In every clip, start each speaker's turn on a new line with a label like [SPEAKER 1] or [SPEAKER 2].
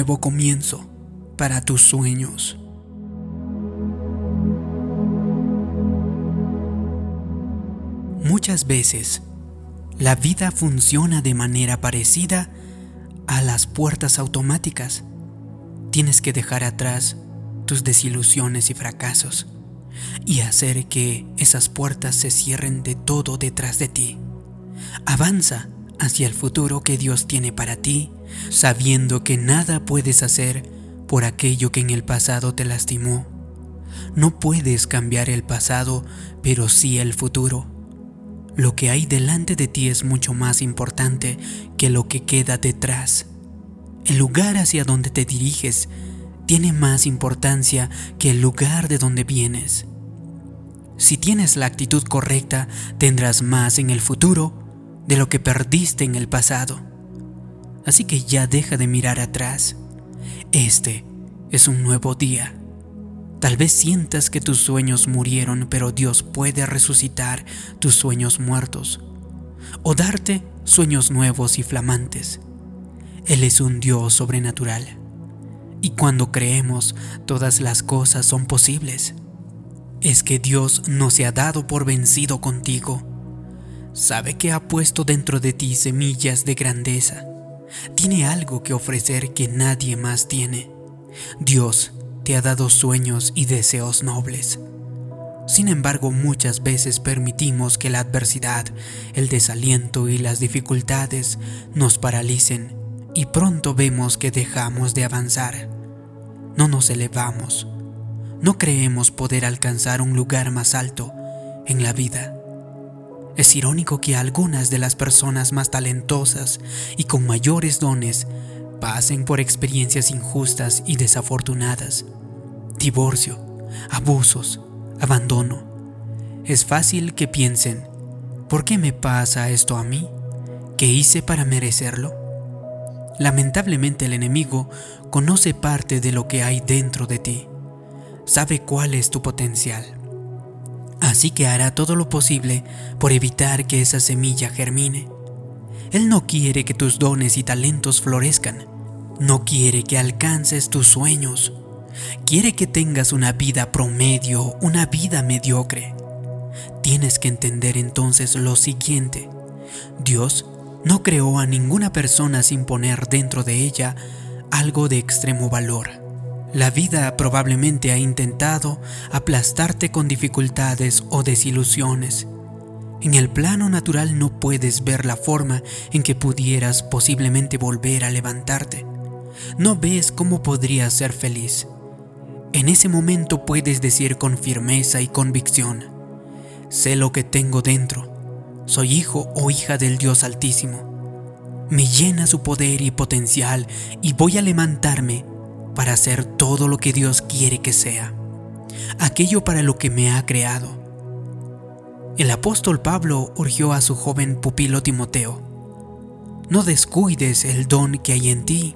[SPEAKER 1] nuevo comienzo para tus sueños. Muchas veces, la vida funciona de manera parecida a las puertas automáticas. Tienes que dejar atrás tus desilusiones y fracasos y hacer que esas puertas se cierren de todo detrás de ti. Avanza hacia el futuro que Dios tiene para ti, sabiendo que nada puedes hacer por aquello que en el pasado te lastimó. No puedes cambiar el pasado, pero sí el futuro. Lo que hay delante de ti es mucho más importante que lo que queda detrás. El lugar hacia donde te diriges tiene más importancia que el lugar de donde vienes. Si tienes la actitud correcta, tendrás más en el futuro de lo que perdiste en el pasado. Así que ya deja de mirar atrás. Este es un nuevo día. Tal vez sientas que tus sueños murieron, pero Dios puede resucitar tus sueños muertos o darte sueños nuevos y flamantes. Él es un Dios sobrenatural. Y cuando creemos, todas las cosas son posibles es que Dios no se ha dado por vencido contigo. Sabe que ha puesto dentro de ti semillas de grandeza. Tiene algo que ofrecer que nadie más tiene. Dios te ha dado sueños y deseos nobles. Sin embargo, muchas veces permitimos que la adversidad, el desaliento y las dificultades nos paralicen y pronto vemos que dejamos de avanzar. No nos elevamos no creemos poder alcanzar un lugar más alto en la vida. Es irónico que algunas de las personas más talentosas y con mayores dones pasen por experiencias injustas y desafortunadas. Divorcio, abusos, abandono. Es fácil que piensen, ¿por qué me pasa esto a mí? ¿Qué hice para merecerlo? Lamentablemente el enemigo conoce parte de lo que hay dentro de ti sabe cuál es tu potencial. Así que hará todo lo posible por evitar que esa semilla germine. Él no quiere que tus dones y talentos florezcan. No quiere que alcances tus sueños. Quiere que tengas una vida promedio, una vida mediocre. Tienes que entender entonces lo siguiente. Dios no creó a ninguna persona sin poner dentro de ella algo de extremo valor. La vida probablemente ha intentado aplastarte con dificultades o desilusiones. En el plano natural no puedes ver la forma en que pudieras posiblemente volver a levantarte. No ves cómo podrías ser feliz. En ese momento puedes decir con firmeza y convicción, sé lo que tengo dentro, soy hijo o hija del Dios Altísimo. Me llena su poder y potencial y voy a levantarme para hacer todo lo que Dios quiere que sea, aquello para lo que me ha creado. El apóstol Pablo urgió a su joven pupilo Timoteo, no descuides el don que hay en ti.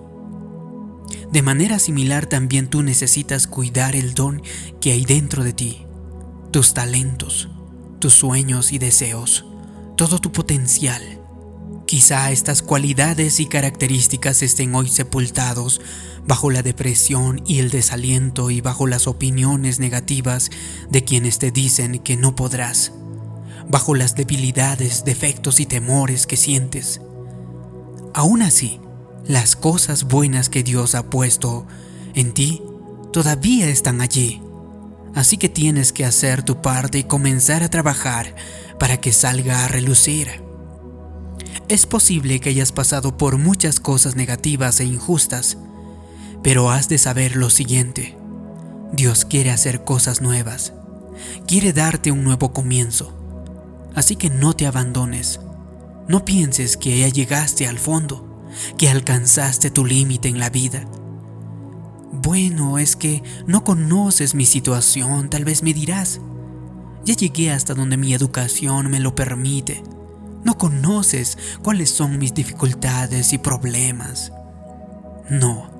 [SPEAKER 1] De manera similar también tú necesitas cuidar el don que hay dentro de ti, tus talentos, tus sueños y deseos, todo tu potencial. Quizá estas cualidades y características estén hoy sepultados bajo la depresión y el desaliento y bajo las opiniones negativas de quienes te dicen que no podrás, bajo las debilidades, defectos y temores que sientes. Aún así, las cosas buenas que Dios ha puesto en ti todavía están allí. Así que tienes que hacer tu parte y comenzar a trabajar para que salga a relucir. Es posible que hayas pasado por muchas cosas negativas e injustas, pero has de saber lo siguiente. Dios quiere hacer cosas nuevas. Quiere darte un nuevo comienzo. Así que no te abandones. No pienses que ya llegaste al fondo, que alcanzaste tu límite en la vida. Bueno, es que no conoces mi situación, tal vez me dirás. Ya llegué hasta donde mi educación me lo permite. No conoces cuáles son mis dificultades y problemas. No,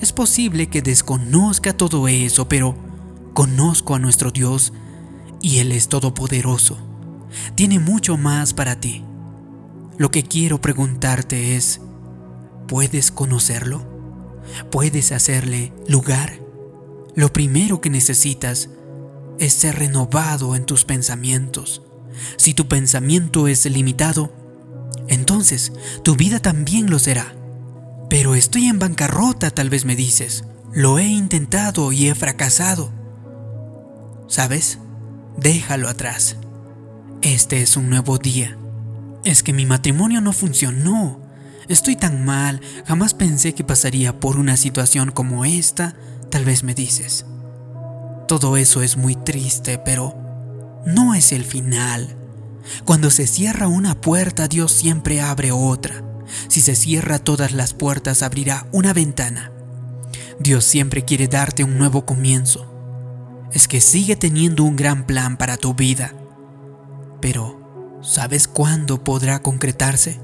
[SPEAKER 1] es posible que desconozca todo eso, pero conozco a nuestro Dios y Él es todopoderoso. Tiene mucho más para ti. Lo que quiero preguntarte es, ¿puedes conocerlo? puedes hacerle lugar. Lo primero que necesitas es ser renovado en tus pensamientos. Si tu pensamiento es limitado, entonces tu vida también lo será. Pero estoy en bancarrota, tal vez me dices. Lo he intentado y he fracasado. ¿Sabes? Déjalo atrás. Este es un nuevo día. Es que mi matrimonio no funcionó. Estoy tan mal, jamás pensé que pasaría por una situación como esta, tal vez me dices. Todo eso es muy triste, pero no es el final. Cuando se cierra una puerta, Dios siempre abre otra. Si se cierra todas las puertas, abrirá una ventana. Dios siempre quiere darte un nuevo comienzo. Es que sigue teniendo un gran plan para tu vida. Pero, ¿sabes cuándo podrá concretarse?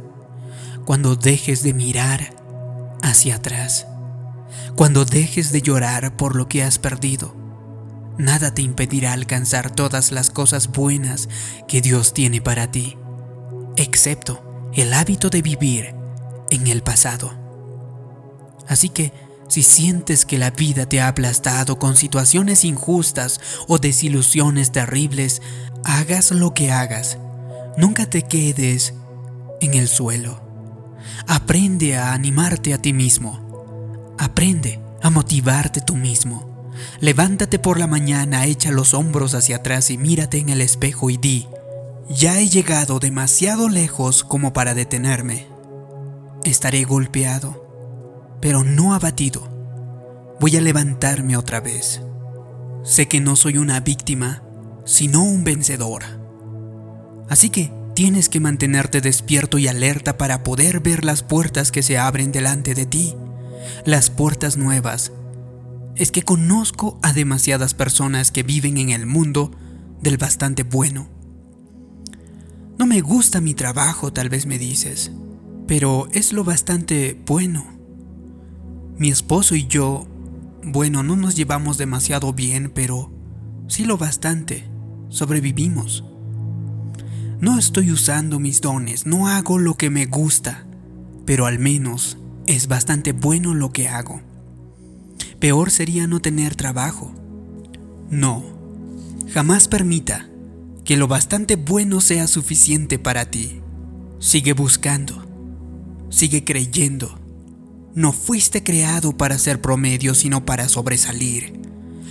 [SPEAKER 1] Cuando dejes de mirar hacia atrás. Cuando dejes de llorar por lo que has perdido nada te impedirá alcanzar todas las cosas buenas que Dios tiene para ti, excepto el hábito de vivir en el pasado. Así que, si sientes que la vida te ha aplastado con situaciones injustas o desilusiones terribles, hagas lo que hagas, nunca te quedes en el suelo. Aprende a animarte a ti mismo. Aprende a motivarte tú mismo. Levántate por la mañana, echa los hombros hacia atrás y mírate en el espejo y di, ya he llegado demasiado lejos como para detenerme. Estaré golpeado, pero no abatido. Voy a levantarme otra vez. Sé que no soy una víctima, sino un vencedor. Así que tienes que mantenerte despierto y alerta para poder ver las puertas que se abren delante de ti, las puertas nuevas es que conozco a demasiadas personas que viven en el mundo del bastante bueno. No me gusta mi trabajo, tal vez me dices, pero es lo bastante bueno. Mi esposo y yo, bueno, no nos llevamos demasiado bien, pero sí lo bastante. Sobrevivimos. No estoy usando mis dones, no hago lo que me gusta, pero al menos es bastante bueno lo que hago peor sería no tener trabajo. No, jamás permita que lo bastante bueno sea suficiente para ti. Sigue buscando, sigue creyendo. No fuiste creado para ser promedio, sino para sobresalir.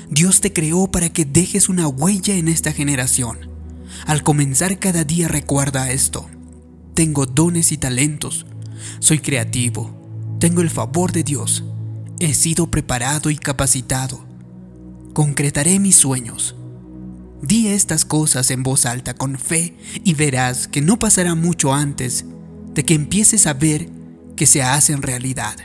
[SPEAKER 1] Dios te creó para que dejes una huella en esta generación. Al comenzar cada día recuerda esto. Tengo dones y talentos. Soy creativo. Tengo el favor de Dios He sido preparado y capacitado. Concretaré mis sueños. Di estas cosas en voz alta con fe y verás que no pasará mucho antes de que empieces a ver que se hacen realidad.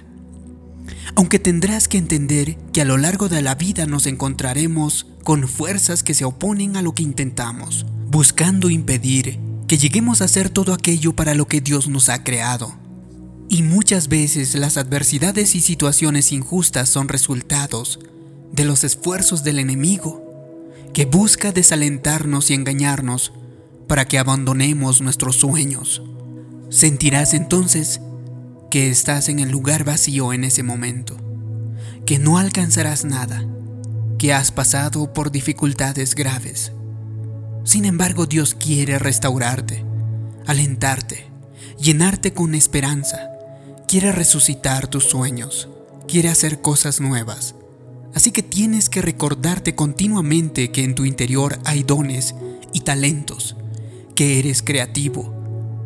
[SPEAKER 1] Aunque tendrás que entender que a lo largo de la vida nos encontraremos con fuerzas que se oponen a lo que intentamos, buscando impedir que lleguemos a hacer todo aquello para lo que Dios nos ha creado. Y muchas veces las adversidades y situaciones injustas son resultados de los esfuerzos del enemigo, que busca desalentarnos y engañarnos para que abandonemos nuestros sueños. Sentirás entonces que estás en el lugar vacío en ese momento, que no alcanzarás nada, que has pasado por dificultades graves. Sin embargo, Dios quiere restaurarte, alentarte, llenarte con esperanza quiere resucitar tus sueños, quiere hacer cosas nuevas. Así que tienes que recordarte continuamente que en tu interior hay dones y talentos, que eres creativo.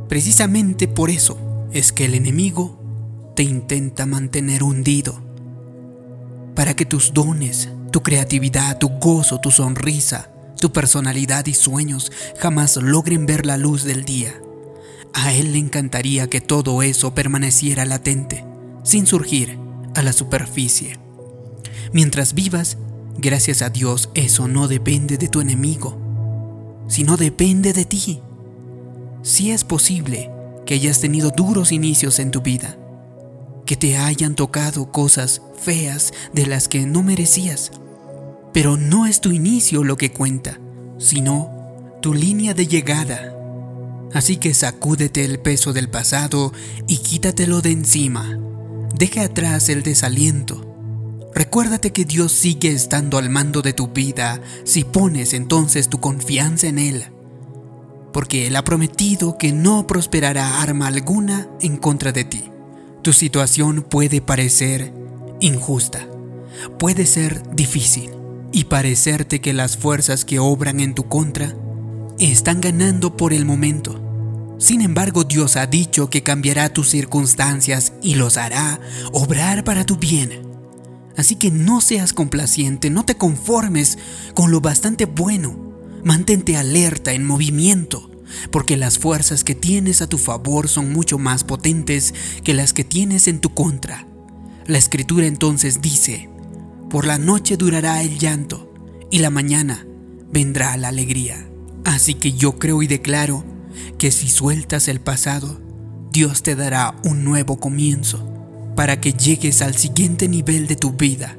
[SPEAKER 1] Precisamente por eso es que el enemigo te intenta mantener hundido. Para que tus dones, tu creatividad, tu gozo, tu sonrisa, tu personalidad y sueños jamás logren ver la luz del día. A él le encantaría que todo eso permaneciera latente, sin surgir a la superficie. Mientras vivas, gracias a Dios, eso no depende de tu enemigo, sino depende de ti. Si es posible que hayas tenido duros inicios en tu vida, que te hayan tocado cosas feas de las que no merecías, pero no es tu inicio lo que cuenta, sino tu línea de llegada Así que sacúdete el peso del pasado y quítatelo de encima. Deja atrás el desaliento. Recuérdate que Dios sigue estando al mando de tu vida si pones entonces tu confianza en Él. Porque Él ha prometido que no prosperará arma alguna en contra de ti. Tu situación puede parecer injusta, puede ser difícil y parecerte que las fuerzas que obran en tu contra están ganando por el momento. Sin embargo, Dios ha dicho que cambiará tus circunstancias y los hará obrar para tu bien. Así que no seas complaciente, no te conformes con lo bastante bueno. Mantente alerta, en movimiento, porque las fuerzas que tienes a tu favor son mucho más potentes que las que tienes en tu contra. La escritura entonces dice, por la noche durará el llanto y la mañana vendrá la alegría. Así que yo creo y declaro que si sueltas el pasado, Dios te dará un nuevo comienzo para que llegues al siguiente nivel de tu vida,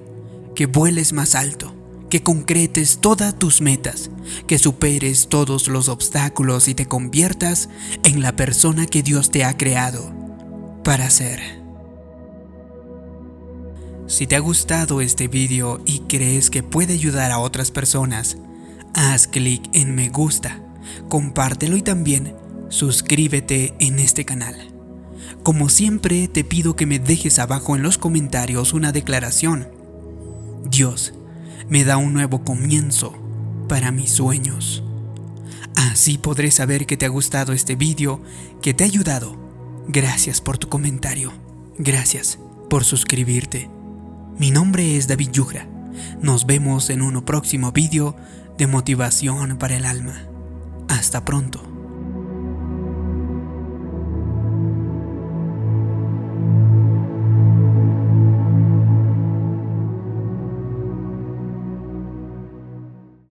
[SPEAKER 1] que vueles más alto, que concretes todas tus metas, que superes todos los obstáculos y te conviertas en la persona que Dios te ha creado para ser. Si te ha gustado este video y crees que puede ayudar a otras personas, haz clic en me gusta, compártelo y también suscríbete en este canal. Como siempre te pido que me dejes abajo en los comentarios una declaración. Dios me da un nuevo comienzo para mis sueños. Así podré saber que te ha gustado este vídeo, que te ha ayudado. Gracias por tu comentario. Gracias por suscribirte. Mi nombre es David Yugra. Nos vemos en un próximo vídeo de motivación para el alma. Hasta pronto.